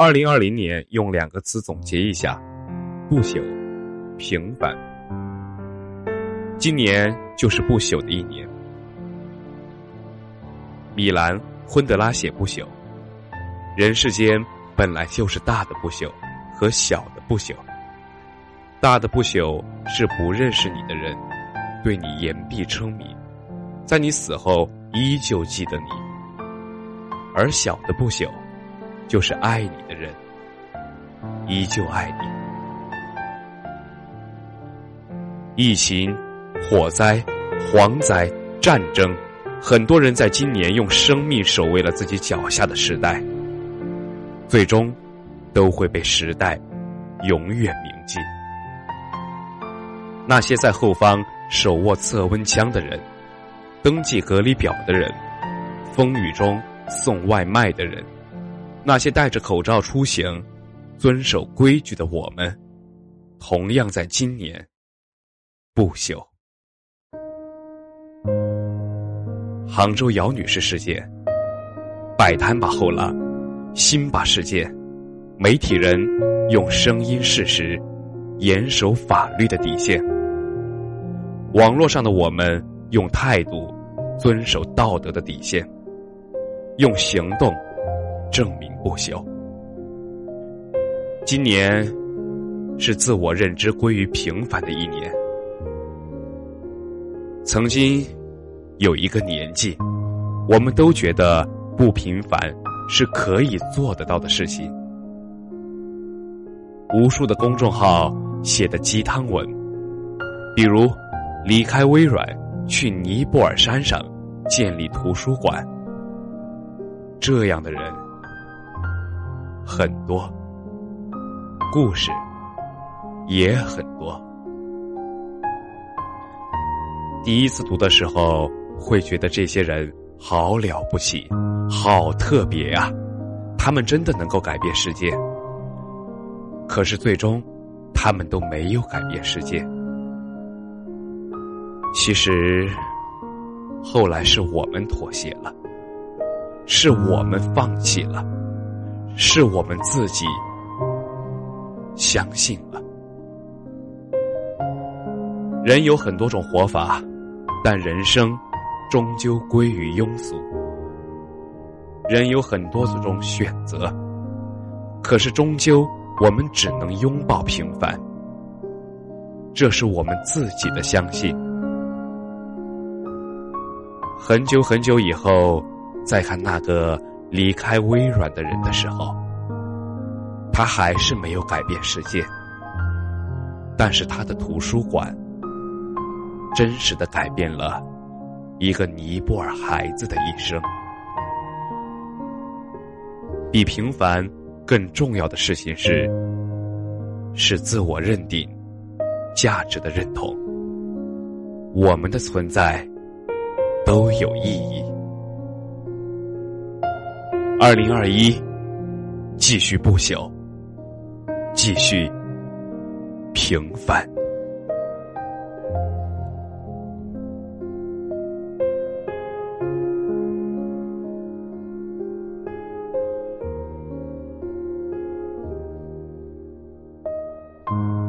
二零二零年用两个词总结一下：不朽、平凡。今年就是不朽的一年。米兰昆德拉写不朽，人世间本来就是大的不朽和小的不朽。大的不朽是不认识你的人，对你言必称名，在你死后依旧记得你；而小的不朽，就是爱你的人依旧爱你。疫情、火灾、蝗灾、战争。很多人在今年用生命守卫了自己脚下的时代，最终都会被时代永远铭记。那些在后方手握测温枪的人，登记隔离表的人，风雨中送外卖的人，那些戴着口罩出行、遵守规矩的我们，同样在今年不朽。杭州姚女士事件，摆摊吧后浪，辛巴事件，媒体人用声音事实严守法律的底线，网络上的我们用态度遵守道德的底线，用行动证明不朽。今年是自我认知归于平凡的一年，曾经。有一个年纪，我们都觉得不平凡是可以做得到的事情。无数的公众号写的鸡汤文，比如离开微软去尼泊尔山上建立图书馆，这样的人很多，故事也很多。第一次读的时候。会觉得这些人好了不起，好特别啊！他们真的能够改变世界。可是最终，他们都没有改变世界。其实，后来是我们妥协了，是我们放弃了，是我们自己相信了。人有很多种活法，但人生。终究归于庸俗。人有很多种选择，可是终究我们只能拥抱平凡。这是我们自己的相信。很久很久以后，再看那个离开微软的人的时候，他还是没有改变世界，但是他的图书馆真实的改变了。一个尼泊尔孩子的一生，比平凡更重要的事情是，是自我认定、价值的认同。我们的存在都有意义。二零二一继续不朽继续平凡。嗯